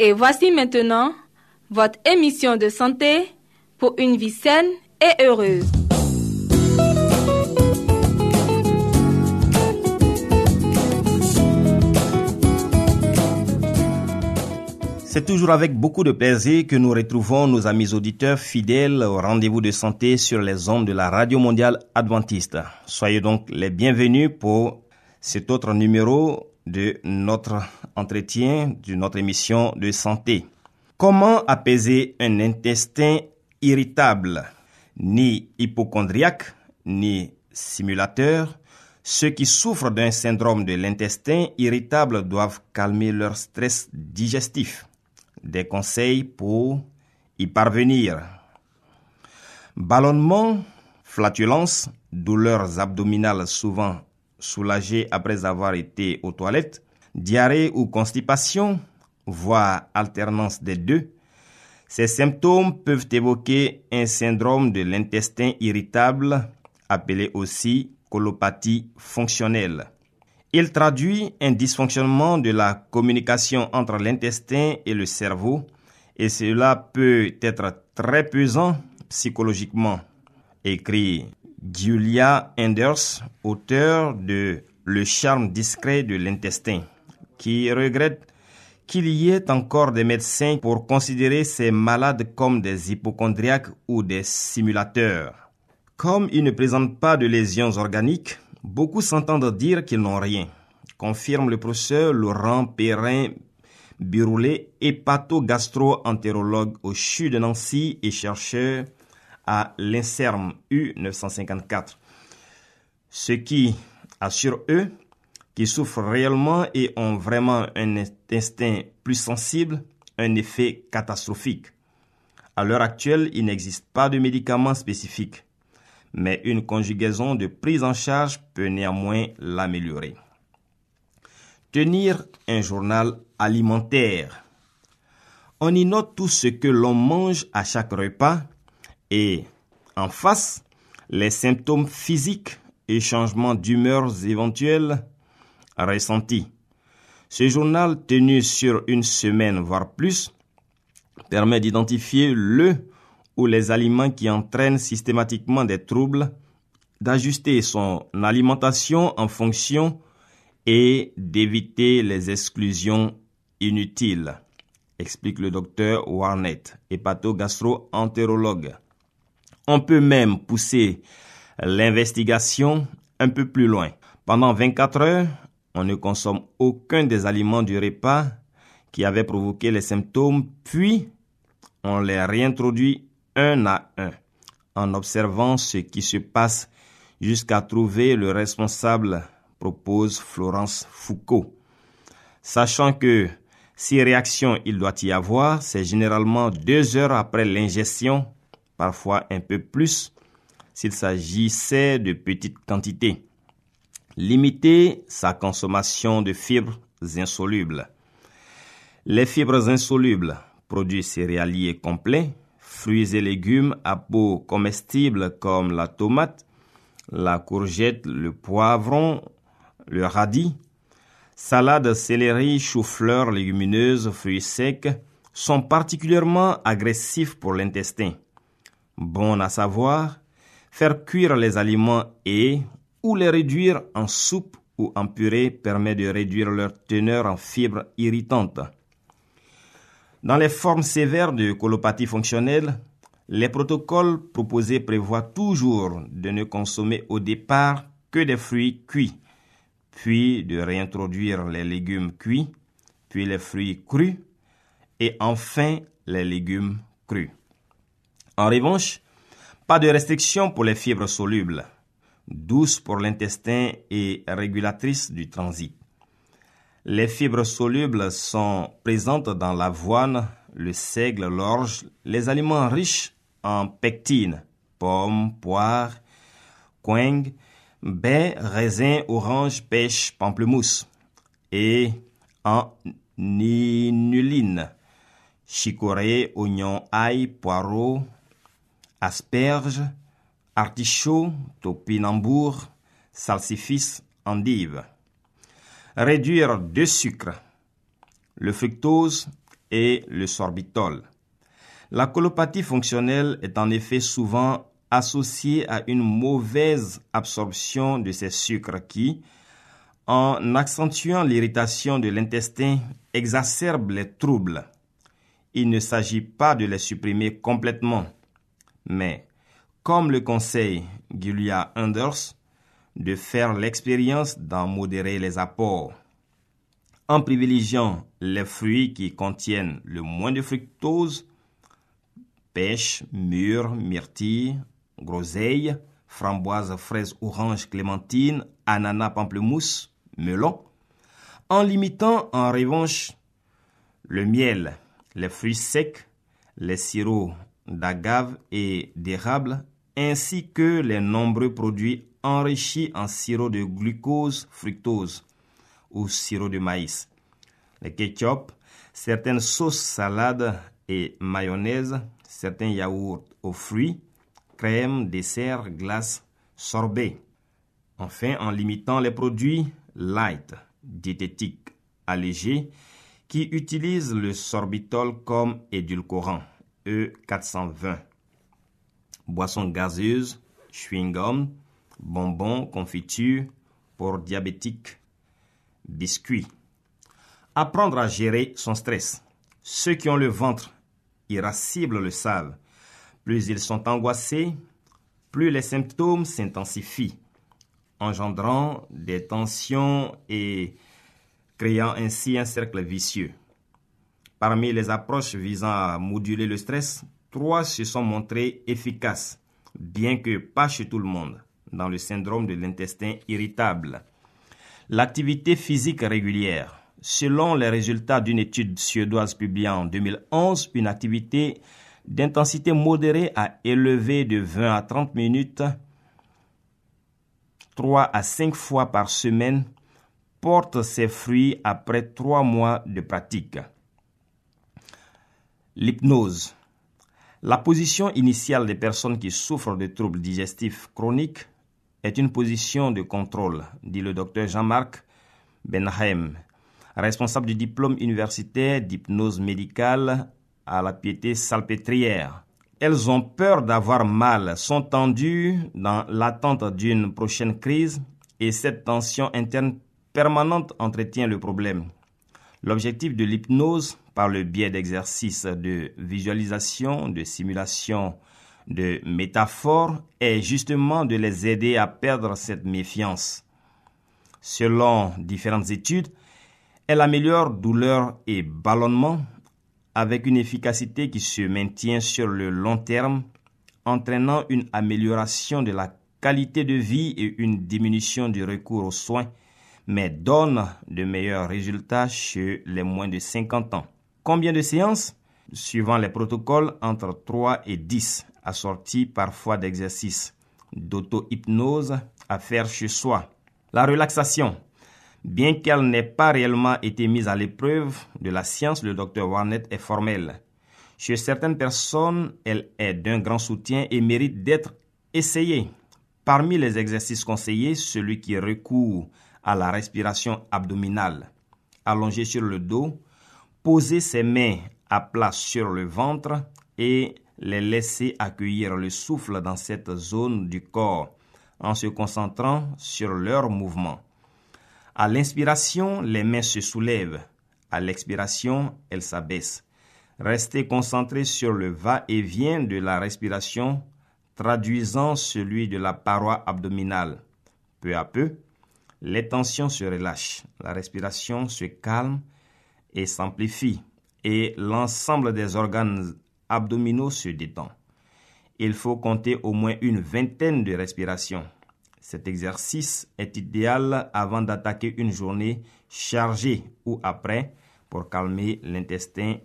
Et voici maintenant votre émission de santé pour une vie saine et heureuse. C'est toujours avec beaucoup de plaisir que nous retrouvons nos amis auditeurs fidèles au rendez-vous de santé sur les ondes de la Radio Mondiale Adventiste. Soyez donc les bienvenus pour cet autre numéro de notre entretien, de notre émission de santé. Comment apaiser un intestin irritable? Ni hypochondriaque, ni simulateur, ceux qui souffrent d'un syndrome de l'intestin irritable doivent calmer leur stress digestif. Des conseils pour y parvenir. Ballonnement, flatulence, douleurs abdominales souvent soulagées après avoir été aux toilettes, diarrhée ou constipation, voire alternance des deux. Ces symptômes peuvent évoquer un syndrome de l'intestin irritable, appelé aussi colopathie fonctionnelle. Il traduit un dysfonctionnement de la communication entre l'intestin et le cerveau et cela peut être très pesant psychologiquement, écrit Julia Enders, auteur de Le charme discret de l'intestin, qui regrette qu'il y ait encore des médecins pour considérer ces malades comme des hypochondriaques ou des simulateurs. Comme ils ne présentent pas de lésions organiques, beaucoup s'entendent dire qu'ils n'ont rien, confirme le professeur Laurent Perrin Biroulet, hépato-gastro-entérologue au CHU de Nancy et chercheur à l'INSERM U954. Ce qui assure eux qui souffrent réellement et ont vraiment un instinct plus sensible, un effet catastrophique. À l'heure actuelle, il n'existe pas de médicaments spécifiques, mais une conjugaison de prise en charge peut néanmoins l'améliorer. Tenir un journal alimentaire. On y note tout ce que l'on mange à chaque repas et, en face, les symptômes physiques et changements d'humeur éventuels ressentis. Ce journal tenu sur une semaine, voire plus, permet d'identifier le ou les aliments qui entraînent systématiquement des troubles, d'ajuster son alimentation en fonction et d'éviter les exclusions inutiles, explique le docteur Warnett, hépato-gastro-entérologue. On peut même pousser l'investigation un peu plus loin. Pendant 24 heures, on ne consomme aucun des aliments du repas qui avaient provoqué les symptômes, puis on les réintroduit un à un, en observant ce qui se passe jusqu'à trouver le responsable, propose Florence Foucault. Sachant que si réaction il doit y avoir, c'est généralement deux heures après l'ingestion, parfois un peu plus, s'il s'agissait de petites quantités. Limiter sa consommation de fibres insolubles. Les fibres insolubles, produits céréaliers complets, fruits et légumes à peau comestible comme la tomate, la courgette, le poivron, le radis, salade, céleri, chou-fleur, légumineuses, fruits secs sont particulièrement agressifs pour l'intestin. Bon à savoir, faire cuire les aliments et ou les réduire en soupe ou en purée permet de réduire leur teneur en fibres irritantes. Dans les formes sévères de colopathie fonctionnelle, Les protocoles proposés prévoient toujours de ne consommer au départ que des fruits cuits, puis de réintroduire les légumes cuits, puis les fruits crus, et enfin les légumes crus. En revanche, pas de restriction pour les fibres solubles, douces pour l'intestin et régulatrices du transit. Les fibres solubles sont présentes dans l'avoine, le seigle, l'orge, les aliments riches en pectine, pommes, poires, coing, baies, raisins, oranges, pêche, pamplemousse, et en ninuline, chicorée, oignons, ail, poireaux, asperges, artichauts, topinambour, salsifis, endives. Réduire deux sucres, le fructose et le sorbitol. La colopathie fonctionnelle est en effet souvent associée à une mauvaise absorption de ces sucres qui, en accentuant l'irritation de l'intestin, exacerbent les troubles. Il ne s'agit pas de les supprimer complètement, mais, comme le conseille Julia Anders, de faire l'expérience d'en modérer les apports. En privilégiant les fruits qui contiennent le moins de fructose, pêche, mûre, myrtille, groseille, framboise, fraise, orange, clémentine, ananas, pamplemousse, melon, en limitant en revanche le miel, les fruits secs, les sirops d'agave et d'érable, ainsi que les nombreux produits enrichis en sirop de glucose, fructose ou sirop de maïs. Les ketchup, certaines sauces salades et mayonnaise, certains yaourts aux fruits, crème, dessert, glace, sorbet. Enfin, en limitant les produits light, diététiques, allégés, qui utilisent le sorbitol comme édulcorant, E420. Boissons gazeuses, chewing-gum, bonbons, confitures pour diabétiques, biscuits. Apprendre à gérer son stress. Ceux qui ont le ventre irascible le savent. Plus ils sont angoissés, plus les symptômes s'intensifient, engendrant des tensions et créant ainsi un cercle vicieux. Parmi les approches visant à moduler le stress, trois se sont montrées efficaces, bien que pas chez tout le monde, dans le syndrome de l'intestin irritable. L'activité physique régulière. Selon les résultats d'une étude suédoise publiée en 2011, une activité d'intensité modérée à élevée de 20 à 30 minutes, 3 à 5 fois par semaine, porte ses fruits après 3 mois de pratique. L'hypnose. La position initiale des personnes qui souffrent de troubles digestifs chroniques est une position de contrôle, dit le docteur Jean-Marc Benheim, responsable du diplôme universitaire d'hypnose médicale à la piété salpêtrière. Elles ont peur d'avoir mal, sont tendues dans l'attente d'une prochaine crise et cette tension interne permanente entretient le problème. L'objectif de l'hypnose, par le biais d'exercices de visualisation, de simulation, de métaphores, est justement de les aider à perdre cette méfiance. Selon différentes études, elle améliore douleur et ballonnement avec une efficacité qui se maintient sur le long terme, entraînant une amélioration de la qualité de vie et une diminution du recours aux soins, mais donne de meilleurs résultats chez les moins de 50 ans. Combien de séances? Suivant les protocoles, entre 3 et 10, assortis parfois d'exercices d'auto-hypnose à faire chez soi. La relaxation. Bien qu'elle n'ait pas réellement été mise à l'épreuve de la science, le docteur Warnett est formel. Chez certaines personnes, elle est d'un grand soutien et mérite d'être essayée. Parmi les exercices conseillés, celui qui recourt à la respiration abdominale. Allongé sur le dos, poser ses mains à plat sur le ventre et les laisser accueillir le souffle dans cette zone du corps en se concentrant sur leurs mouvements. À l'inspiration, les mains se soulèvent. À l'expiration, elles s'abaissent. Restez concentré sur le va-et-vient de la respiration, traduisant celui de la paroi abdominale. Peu à peu, les tensions se relâchent, la respiration se calme et s'amplifie, et l'ensemble des organes abdominaux se détend. Il faut compter au moins une vingtaine de respirations. Cet exercice est idéal avant d'attaquer une journée chargée ou après pour calmer l'intestin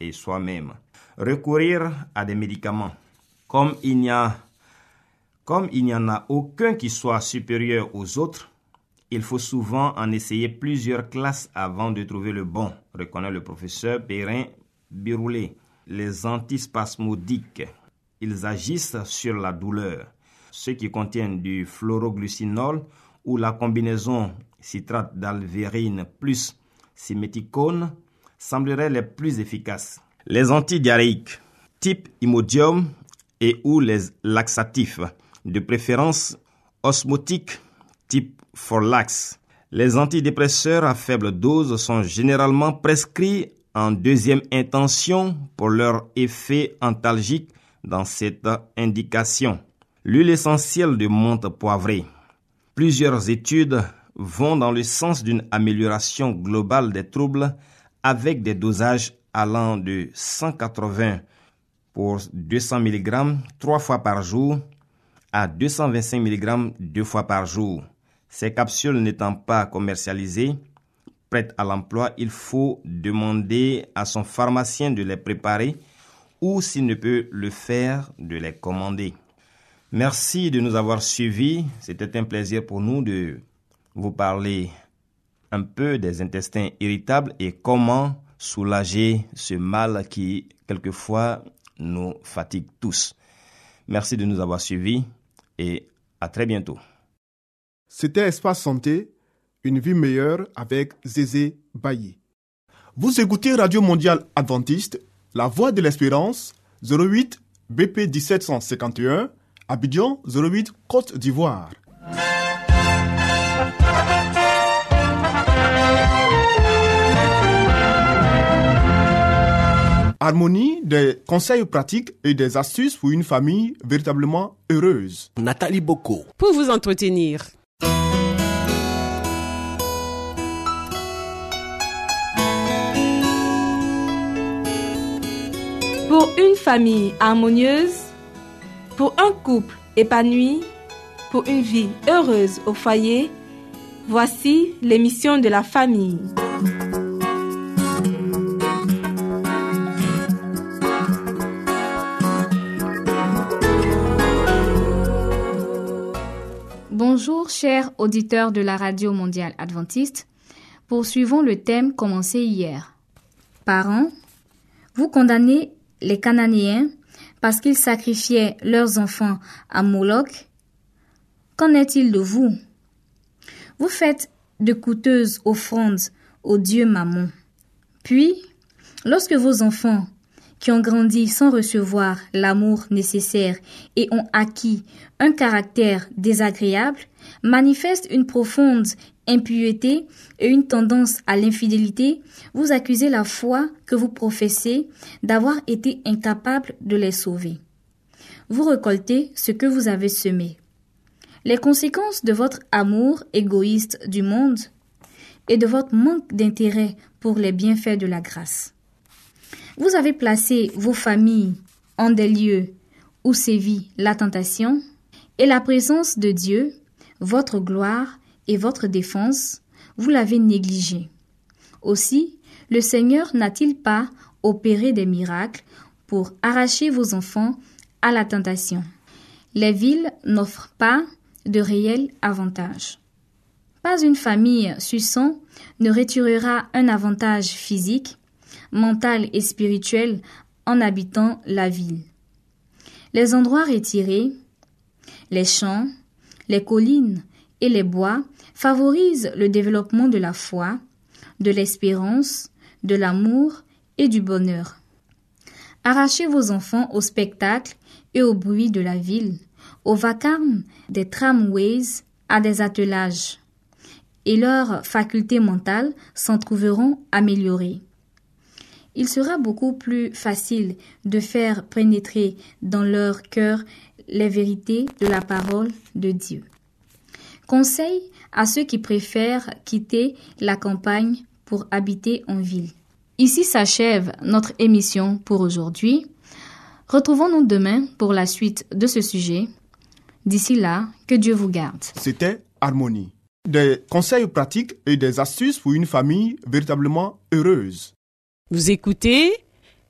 et soi-même. Recourir à des médicaments. Comme il n'y comme il n'y en a aucun qui soit supérieur aux autres, il faut souvent en essayer plusieurs classes avant de trouver le bon, reconnaît le professeur Perrin Biroulet. Les antispasmodiques, ils agissent sur la douleur. Ceux qui contiennent du fluoroglucinol ou la combinaison citrate d'alvérine plus siméticone sembleraient les plus efficaces. Les antidiarrhéiques, type imodium et ou les laxatifs, de préférence osmotiques, type. Les antidépresseurs à faible dose sont généralement prescrits en deuxième intention pour leur effet antalgique dans cette indication. L'huile essentielle de menthe poivrée. Plusieurs études vont dans le sens d'une amélioration globale des troubles avec des dosages allant de 180 pour 200 mg trois fois par jour à 225 mg deux fois par jour. Ces capsules n'étant pas commercialisées, prêtes à l'emploi, il faut demander à son pharmacien de les préparer ou s'il ne peut le faire, de les commander. Merci de nous avoir suivis. C'était un plaisir pour nous de vous parler un peu des intestins irritables et comment soulager ce mal qui, quelquefois, nous fatigue tous. Merci de nous avoir suivis et à très bientôt. C'était Espace Santé, une vie meilleure avec Zézé Bailly. Vous écoutez Radio Mondiale Adventiste, La Voix de l'Espérance, 08 BP 1751, Abidjan 08 Côte d'Ivoire. Harmonie, des conseils pratiques et des astuces pour une famille véritablement heureuse. Nathalie Boko. Pour vous entretenir. Pour une famille harmonieuse, pour un couple épanoui, pour une vie heureuse au foyer, voici l'émission de la famille. Bonjour chers auditeurs de la Radio mondiale adventiste. Poursuivons le thème commencé hier. Parents, vous condamnez les Cananéens parce qu'ils sacrifiaient leurs enfants à Moloch. Qu'en est-il de vous? Vous faites de coûteuses offrandes au dieu Mammon. Puis, lorsque vos enfants qui ont grandi sans recevoir l'amour nécessaire et ont acquis un caractère désagréable, manifestent une profonde impureté et une tendance à l'infidélité, vous accusez la foi que vous professez d'avoir été incapable de les sauver. Vous récoltez ce que vous avez semé. Les conséquences de votre amour égoïste du monde et de votre manque d'intérêt pour les bienfaits de la grâce. Vous avez placé vos familles en des lieux où sévit la tentation et la présence de Dieu, votre gloire et votre défense, vous l'avez négligé. Aussi, le Seigneur n'a-t-il pas opéré des miracles pour arracher vos enfants à la tentation Les villes n'offrent pas de réels avantages. Pas une famille suçant ne retirera un avantage physique mentale et spirituelle en habitant la ville. Les endroits retirés, les champs, les collines et les bois favorisent le développement de la foi, de l'espérance, de l'amour et du bonheur. Arrachez vos enfants au spectacle et au bruit de la ville, au vacarme des tramways, à des attelages, et leurs facultés mentales s'en trouveront améliorées. il sera beaucoup plus facile de faire pénétrer dans leur cœur les vérités de la parole de Dieu. Conseil à ceux qui préfèrent quitter la campagne pour habiter en ville. Ici s'achève notre émission pour aujourd'hui. Retrouvons-nous demain pour la suite de ce sujet. D'ici là, que Dieu vous garde. C'était Harmonie. Des conseils pratiques et des astuces pour une famille véritablement heureuse. Vous écoutez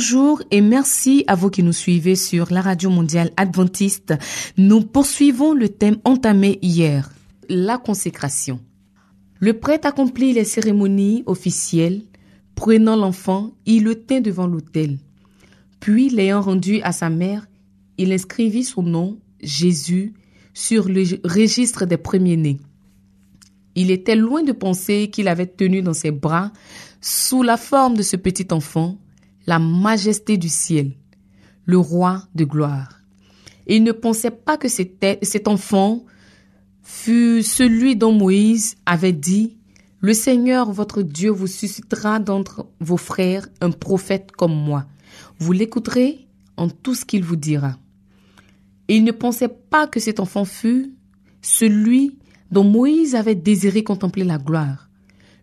Bonjour et merci à vous qui nous suivez sur la radio mondiale adventiste. Nous poursuivons le thème entamé hier, la consécration. Le prêtre accomplit les cérémonies officielles, prenant l'enfant, il le tint devant l'autel. Puis, l'ayant rendu à sa mère, il inscrivit son nom, Jésus, sur le registre des premiers-nés. Il était loin de penser qu'il avait tenu dans ses bras, sous la forme de ce petit enfant, la majesté du ciel, le roi de gloire. Il ne pensait pas que cet enfant fut celui dont Moïse avait dit, Le Seigneur votre Dieu vous suscitera d'entre vos frères un prophète comme moi. Vous l'écouterez en tout ce qu'il vous dira. il ne pensait pas que cet enfant fût celui dont Moïse avait désiré contempler la gloire.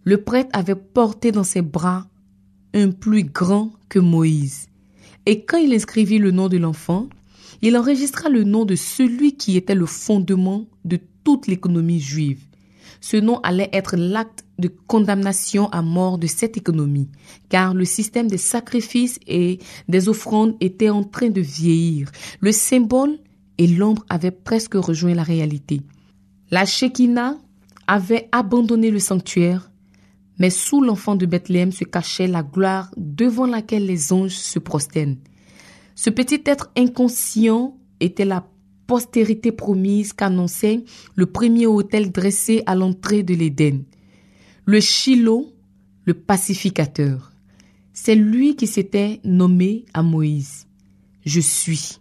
Le prêtre avait porté dans ses bras un plus grand que Moïse. Et quand il inscrivit le nom de l'enfant, il enregistra le nom de celui qui était le fondement de toute l'économie juive. Ce nom allait être l'acte de condamnation à mort de cette économie, car le système des sacrifices et des offrandes était en train de vieillir. Le symbole et l'ombre avaient presque rejoint la réalité. La Shekinah avait abandonné le sanctuaire mais sous l'enfant de Bethléem se cachait la gloire devant laquelle les anges se prosternent. Ce petit être inconscient était la postérité promise qu'annonçait le premier autel dressé à l'entrée de l'Éden. Le Shiloh, le pacificateur. C'est lui qui s'était nommé à Moïse. Je suis.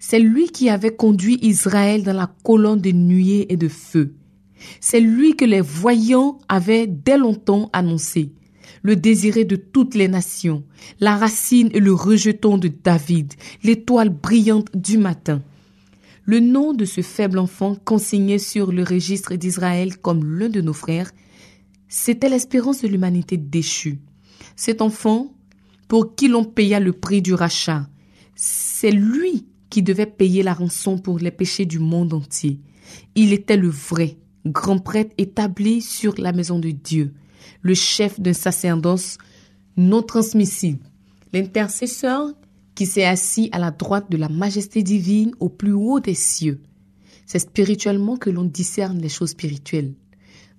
C'est lui qui avait conduit Israël dans la colonne de nuée et de feu. C'est lui que les voyants avaient dès longtemps annoncé, le désiré de toutes les nations, la racine et le rejeton de David, l'étoile brillante du matin. Le nom de ce faible enfant consigné sur le registre d'Israël comme l'un de nos frères, c'était l'espérance de l'humanité déchue. Cet enfant, pour qui l'on paya le prix du rachat, c'est lui qui devait payer la rançon pour les péchés du monde entier. Il était le vrai, grand prêtre établi sur la maison de Dieu, le chef d'un sacerdoce non transmissible, l'intercesseur qui s'est assis à la droite de la majesté divine au plus haut des cieux. C'est spirituellement que l'on discerne les choses spirituelles.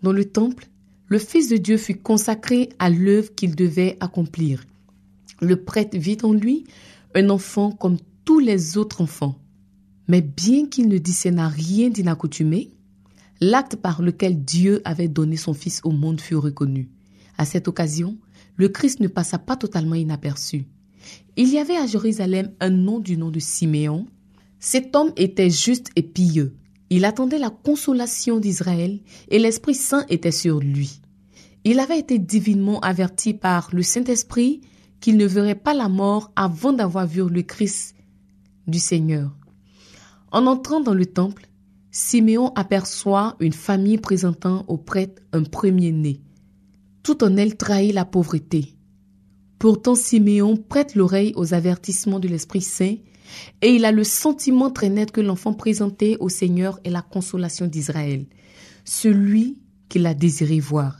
Dans le temple, le Fils de Dieu fut consacré à l'œuvre qu'il devait accomplir. Le prêtre vit en lui un enfant comme tous les autres enfants. Mais bien qu'il ne discerna rien d'inaccoutumé, l'acte par lequel Dieu avait donné son Fils au monde fut reconnu. À cette occasion, le Christ ne passa pas totalement inaperçu. Il y avait à Jérusalem un nom du nom de Siméon. Cet homme était juste et pieux. Il attendait la consolation d'Israël et l'Esprit Saint était sur lui. Il avait été divinement averti par le Saint-Esprit qu'il ne verrait pas la mort avant d'avoir vu le Christ du Seigneur. En entrant dans le temple, Siméon aperçoit une famille présentant au prêtre un premier-né. Tout en elle trahit la pauvreté. Pourtant, Siméon prête l'oreille aux avertissements de l'Esprit Saint et il a le sentiment très net que l'enfant présenté au Seigneur est la consolation d'Israël, celui qu'il a désiré voir.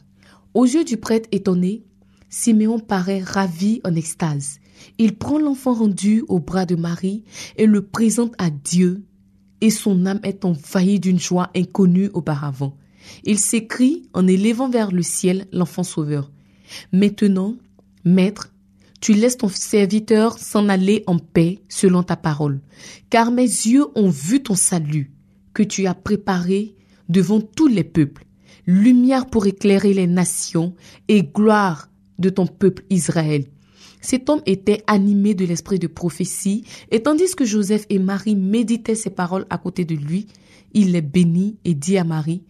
Aux yeux du prêtre étonné, Siméon paraît ravi en extase. Il prend l'enfant rendu au bras de Marie et le présente à Dieu, et son âme est envahie d'une joie inconnue auparavant. Il s'écrie en élevant vers le ciel l'enfant sauveur. Maintenant, Maître, tu laisses ton serviteur s'en aller en paix selon ta parole, car mes yeux ont vu ton salut, que tu as préparé devant tous les peuples, lumière pour éclairer les nations et gloire de ton peuple Israël. Cet homme était animé de l'esprit de prophétie, et tandis que Joseph et Marie méditaient ces paroles à côté de lui, il les bénit et dit à Marie,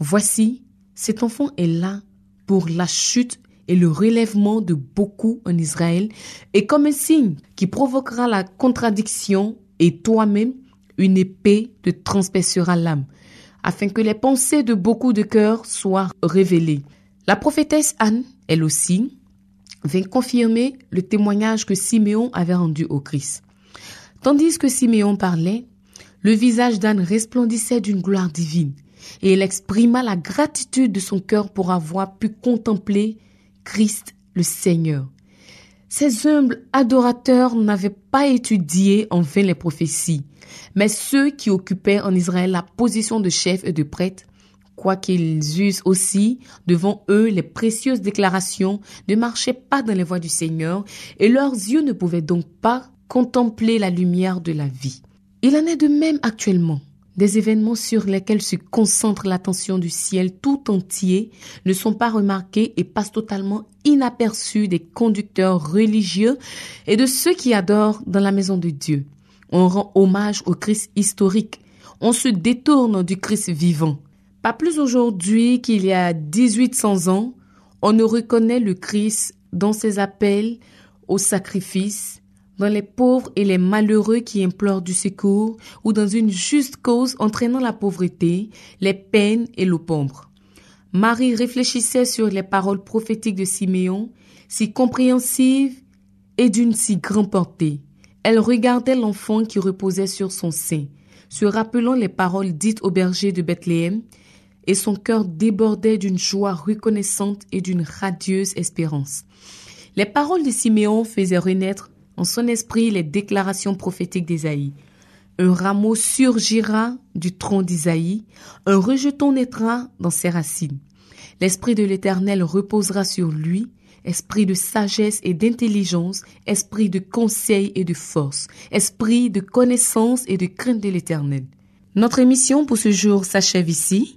Voici, cet enfant est là pour la chute et le relèvement de beaucoup en Israël, et comme un signe qui provoquera la contradiction, et toi-même, une épée te transpercera l'âme, afin que les pensées de beaucoup de cœurs soient révélées. La prophétesse Anne, elle aussi, vint confirmer le témoignage que Siméon avait rendu au Christ. Tandis que Siméon parlait, le visage d'Anne resplendissait d'une gloire divine, et elle exprima la gratitude de son cœur pour avoir pu contempler Christ le Seigneur. Ces humbles adorateurs n'avaient pas étudié en vain les prophéties, mais ceux qui occupaient en Israël la position de chef et de prêtre, quoiqu'ils eussent aussi devant eux les précieuses déclarations, ne marchaient pas dans les voies du Seigneur, et leurs yeux ne pouvaient donc pas contempler la lumière de la vie. Il en est de même actuellement. Des événements sur lesquels se concentre l'attention du ciel tout entier ne sont pas remarqués et passent totalement inaperçus des conducteurs religieux et de ceux qui adorent dans la maison de Dieu. On rend hommage au Christ historique. On se détourne du Christ vivant. Pas plus aujourd'hui qu'il y a 1800 ans, on ne reconnaît le Christ dans ses appels au sacrifice, dans les pauvres et les malheureux qui implorent du secours, ou dans une juste cause entraînant la pauvreté, les peines et l'opombre. Marie réfléchissait sur les paroles prophétiques de Siméon, si compréhensives et d'une si grande portée. Elle regardait l'enfant qui reposait sur son sein, se rappelant les paroles dites au berger de Bethléem, et son cœur débordait d'une joie reconnaissante et d'une radieuse espérance. Les paroles de Siméon faisaient renaître en son esprit les déclarations prophétiques d'Isaïe. Un rameau surgira du tronc d'Isaïe, un rejeton naîtra dans ses racines. L'esprit de l'Éternel reposera sur lui, esprit de sagesse et d'intelligence, esprit de conseil et de force, esprit de connaissance et de crainte de l'Éternel. Notre émission pour ce jour s'achève ici.